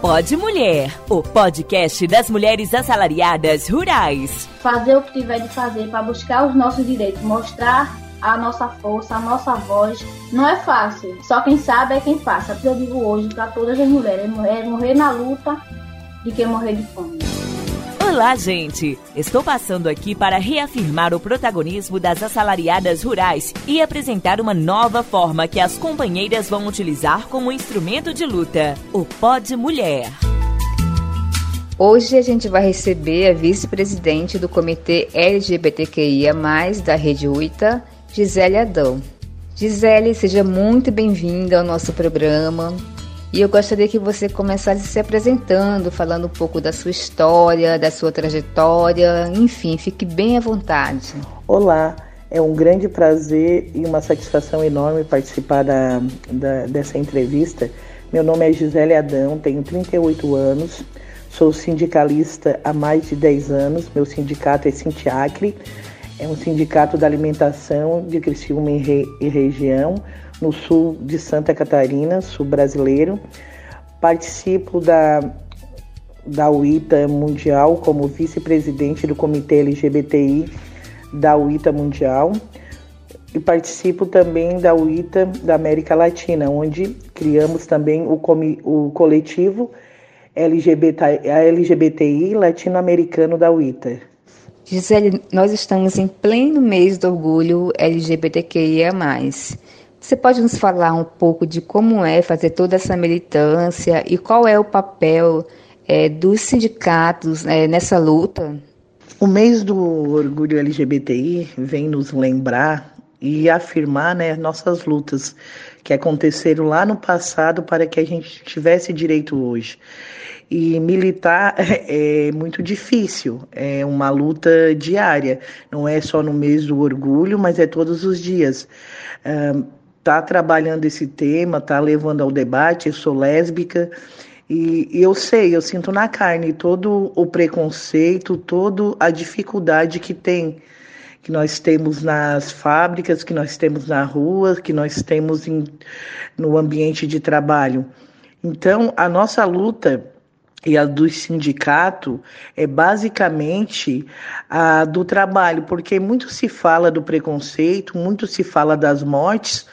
Pode Mulher, o podcast das mulheres assalariadas rurais. Fazer o que tiver de fazer para buscar os nossos direitos, mostrar a nossa força, a nossa voz. Não é fácil, só quem sabe é quem passa. Eu digo hoje para todas as mulheres, é morrer na luta de quem morrer de fome. Olá, gente! Estou passando aqui para reafirmar o protagonismo das assalariadas rurais e apresentar uma nova forma que as companheiras vão utilizar como instrumento de luta: o Pod Mulher. Hoje a gente vai receber a vice-presidente do Comitê LGBTQIA, da Rede UITA, Gisele Adão. Gisele, seja muito bem-vinda ao nosso programa. E eu gostaria que você começasse se apresentando, falando um pouco da sua história, da sua trajetória, enfim, fique bem à vontade. Olá, é um grande prazer e uma satisfação enorme participar da, da, dessa entrevista. Meu nome é Gisele Adão, tenho 38 anos, sou sindicalista há mais de 10 anos, meu sindicato é Sintiacre, é um sindicato da alimentação de Criciúma e, re, região, no sul de Santa Catarina, sul brasileiro. Participo da, da UITA Mundial como vice-presidente do Comitê LGBTI da UITA Mundial e participo também da UITA da América Latina, onde criamos também o, o coletivo LGBT, LGBTI latino-americano da UITA. Gisele, nós estamos em pleno mês do orgulho LGBTQIA+. Você pode nos falar um pouco de como é fazer toda essa militância e qual é o papel é, dos sindicatos é, nessa luta? O mês do orgulho LGBTI vem nos lembrar e afirmar né, nossas lutas que aconteceram lá no passado para que a gente tivesse direito hoje. E militar é muito difícil, é uma luta diária, não é só no mês do orgulho, mas é todos os dias está trabalhando esse tema, está levando ao debate. Eu sou lésbica e, e, eu sei, eu sinto na carne todo o preconceito, toda a dificuldade que tem, que nós temos nas fábricas, que nós temos na rua, que nós temos em, no ambiente de trabalho. Então, a nossa luta e a do sindicato é basicamente a do trabalho, porque muito se fala do preconceito, muito se fala das mortes,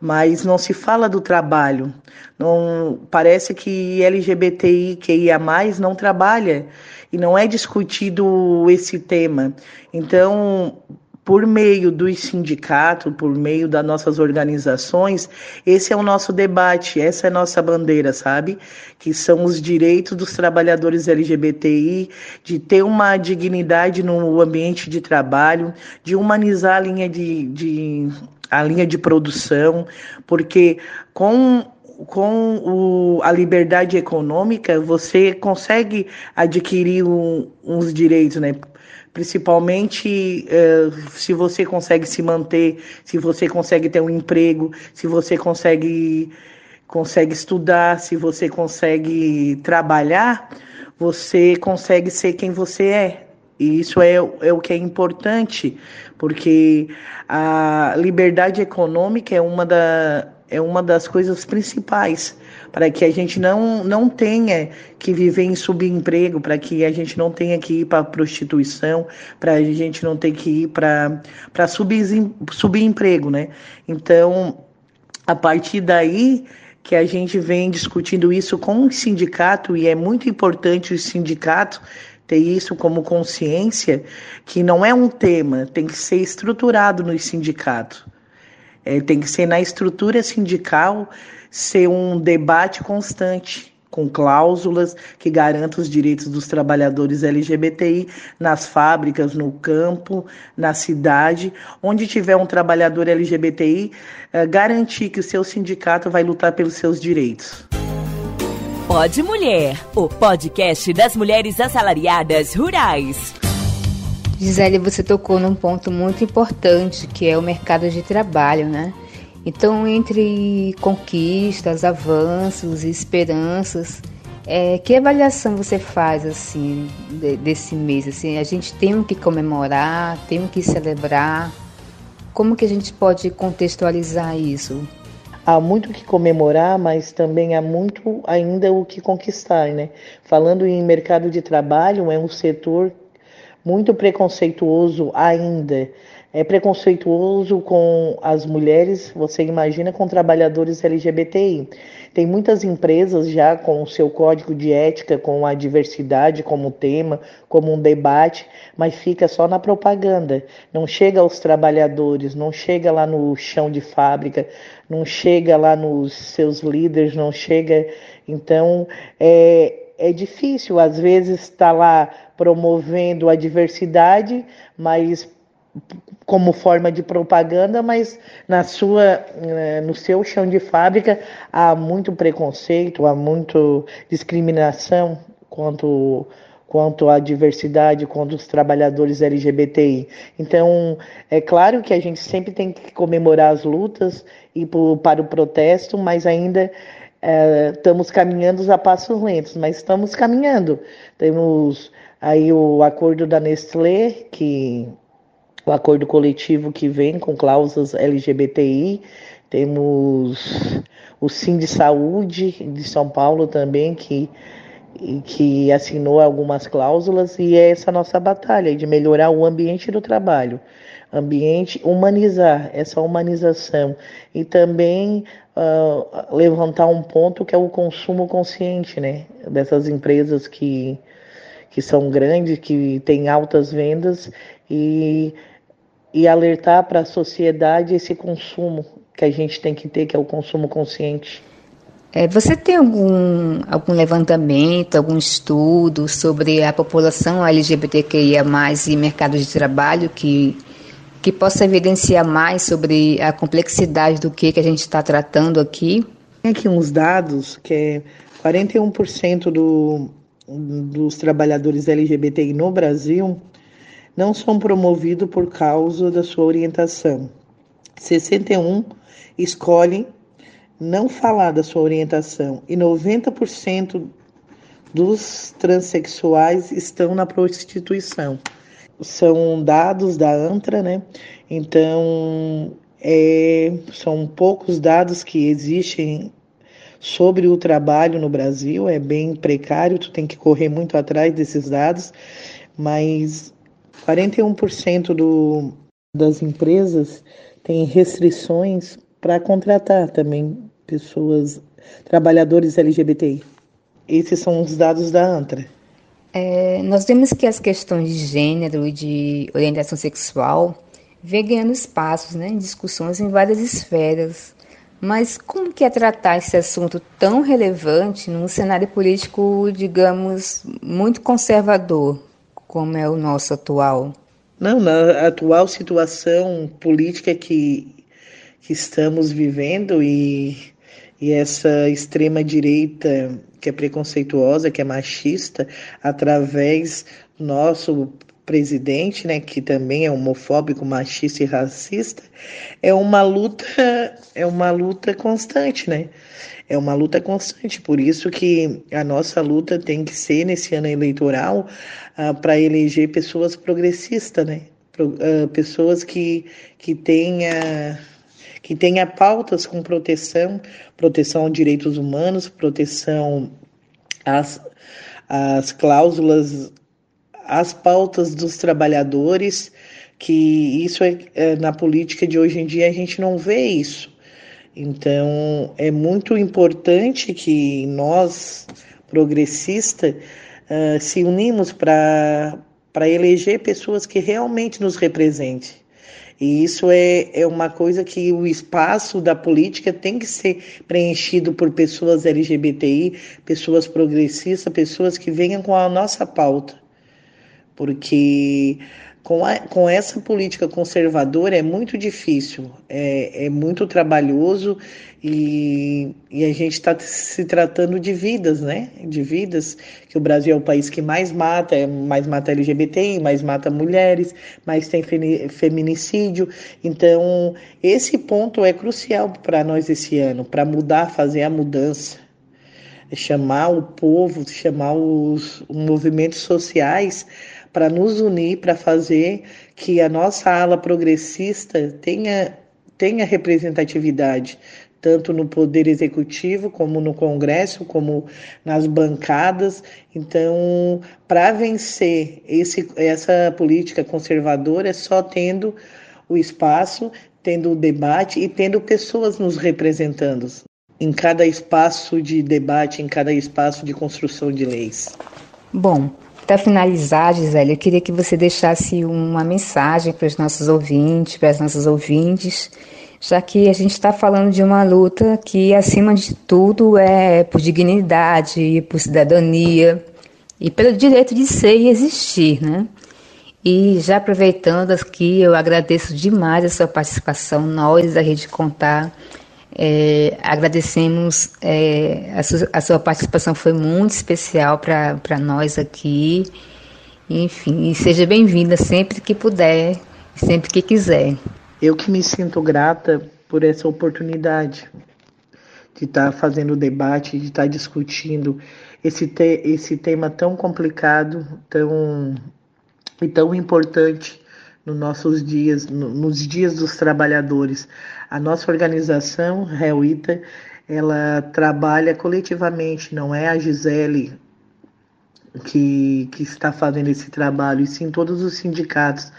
mas não se fala do trabalho. Não parece que LGBTI que ia mais não trabalha e não é discutido esse tema. Então, por meio dos sindicatos, por meio das nossas organizações, esse é o nosso debate, essa é a nossa bandeira, sabe? Que são os direitos dos trabalhadores LGBTI, de ter uma dignidade no ambiente de trabalho, de humanizar a linha de, de a linha de produção, porque com com o, a liberdade econômica, você consegue adquirir um, uns direitos, né? Principalmente uh, se você consegue se manter, se você consegue ter um emprego, se você consegue, consegue estudar, se você consegue trabalhar, você consegue ser quem você é. E isso é, é o que é importante, porque a liberdade econômica é uma, da, é uma das coisas principais para que a gente não, não tenha que viver em subemprego, para que a gente não tenha que ir para prostituição, para a gente não ter que ir para subemprego, né? Então, a partir daí que a gente vem discutindo isso com o sindicato, e é muito importante o sindicato ter isso como consciência, que não é um tema, tem que ser estruturado no sindicato. É, tem que ser na estrutura sindical, ser um debate constante, com cláusulas que garantam os direitos dos trabalhadores LGBTI nas fábricas, no campo, na cidade, onde tiver um trabalhador LGBTI, é, garantir que o seu sindicato vai lutar pelos seus direitos. Pode Mulher, o podcast das mulheres assalariadas rurais. Gisele, você tocou num ponto muito importante que é o mercado de trabalho, né? Então, entre conquistas, avanços e esperanças, é, que avaliação você faz assim de, desse mês? Assim, a gente tem que comemorar, tem que celebrar. Como que a gente pode contextualizar isso? há muito que comemorar, mas também há muito ainda o que conquistar, né? Falando em mercado de trabalho, é um setor muito preconceituoso ainda. É preconceituoso com as mulheres, você imagina com trabalhadores LGBTI. Tem muitas empresas já com o seu código de ética, com a diversidade como tema, como um debate, mas fica só na propaganda. Não chega aos trabalhadores, não chega lá no chão de fábrica, não chega lá nos seus líderes, não chega. Então, é, é difícil, às vezes, estar tá lá promovendo a diversidade, mas como forma de propaganda, mas na sua, eh, no seu chão de fábrica há muito preconceito, há muito discriminação quanto quanto à diversidade, quanto os trabalhadores LGBTI. Então, é claro que a gente sempre tem que comemorar as lutas e para o protesto, mas ainda é, estamos caminhando a passos lentos, mas estamos caminhando. Temos aí o acordo da Nestlé, que o acordo coletivo que vem com cláusulas LGBTI, temos o Sim de Saúde de São Paulo também, que, que assinou algumas cláusulas, e é essa nossa batalha de melhorar o ambiente do trabalho, ambiente, humanizar, essa humanização, e também uh, levantar um ponto que é o consumo consciente, né, dessas empresas que, que são grandes, que têm altas vendas, e e alertar para a sociedade esse consumo que a gente tem que ter, que é o consumo consciente. É, você tem algum, algum levantamento, algum estudo sobre a população LGBTQIA e mercado de trabalho que, que possa evidenciar mais sobre a complexidade do que, que a gente está tratando aqui? Tem aqui uns dados que é 41% do, dos trabalhadores LGBTI no Brasil não são promovidos por causa da sua orientação. 61 escolhem não falar da sua orientação e 90% dos transexuais estão na prostituição. São dados da ANTRA, né? Então, é, são poucos dados que existem sobre o trabalho no Brasil, é bem precário, tu tem que correr muito atrás desses dados, mas 41% do, das empresas têm restrições para contratar também pessoas, trabalhadores LGBTI. Esses são os dados da ANTRA. É, nós vemos que as questões de gênero e de orientação sexual vêm ganhando espaços né, em discussões em várias esferas. Mas como que é tratar esse assunto tão relevante num cenário político, digamos, muito conservador, como é o nosso atual? Não, na atual situação política que, que estamos vivendo e, e essa extrema direita que é preconceituosa, que é machista, através do nosso presidente, né, que também é homofóbico, machista e racista, é uma luta, é uma luta constante, né? é uma luta constante. Por isso que a nossa luta tem que ser nesse ano eleitoral uh, para eleger pessoas progressistas, né? Pro, uh, pessoas que, que tenha que tenha pautas com proteção, proteção aos direitos humanos, proteção às, às cláusulas, às pautas dos trabalhadores, que isso é, é na política de hoje em dia a gente não vê isso. Então, é muito importante que nós, progressistas, uh, se unimos para eleger pessoas que realmente nos representem. E isso é, é uma coisa que o espaço da política tem que ser preenchido por pessoas LGBTI, pessoas progressistas, pessoas que venham com a nossa pauta. Porque com, a, com essa política conservadora é muito difícil, é, é muito trabalhoso e, e a gente está se tratando de vidas, né? De vidas, que o Brasil é o país que mais mata, é, mais mata LGBTI, mais mata mulheres, mais tem feminicídio. Então, esse ponto é crucial para nós esse ano, para mudar, fazer a mudança chamar o povo, chamar os, os movimentos sociais para nos unir, para fazer que a nossa ala progressista tenha, tenha representatividade tanto no Poder Executivo, como no Congresso, como nas bancadas. Então, para vencer esse, essa política conservadora, é só tendo o espaço, tendo o debate e tendo pessoas nos representando em cada espaço de debate, em cada espaço de construção de leis. Bom, para finalizar, Gisele, eu queria que você deixasse uma mensagem para os nossos ouvintes, para as nossas ouvintes, já que a gente está falando de uma luta que, acima de tudo, é por dignidade, por cidadania e pelo direito de ser e existir, né? E já aproveitando aqui, eu agradeço demais a sua participação, nós da Rede Contar. É, agradecemos, é, a, sua, a, sua, participação foi muito especial para nós aqui. Enfim, seja bem-vinda sempre que puder, sempre que quiser. Eu que me sinto grata por essa oportunidade de estar tá fazendo debate, de estar tá discutindo esse, te esse tema tão complicado, tão e tão importante nos nossos dias, no, nos dias dos trabalhadores. A nossa organização, Reuita, ela trabalha coletivamente, não é a Gisele que, que está fazendo esse trabalho, e sim todos os sindicatos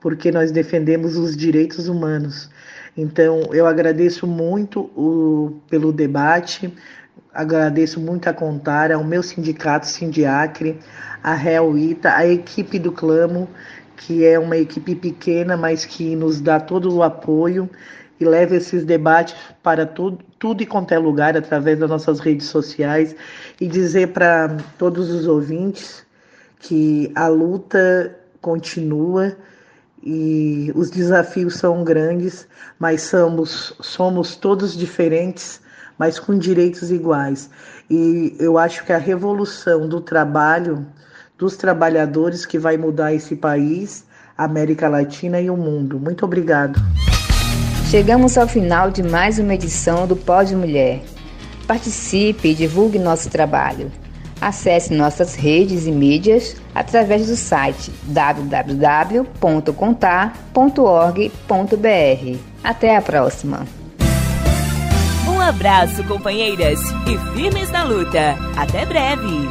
porque nós defendemos os direitos humanos. Então, eu agradeço muito o, pelo debate, agradeço muito a Contar, ao meu sindicato, Sindiacre, a Ita, a equipe do Clamo, que é uma equipe pequena, mas que nos dá todo o apoio e leva esses debates para tudo, tudo e quanto é lugar através das nossas redes sociais e dizer para todos os ouvintes que a luta continua e os desafios são grandes, mas somos, somos todos diferentes, mas com direitos iguais. E eu acho que a revolução do trabalho, dos trabalhadores, que vai mudar esse país, a América Latina e o mundo. Muito obrigado. Chegamos ao final de mais uma edição do Pode Mulher. Participe e divulgue nosso trabalho. Acesse nossas redes e mídias através do site www.contar.org.br. Até a próxima! Um abraço, companheiras, e firmes na luta. Até breve!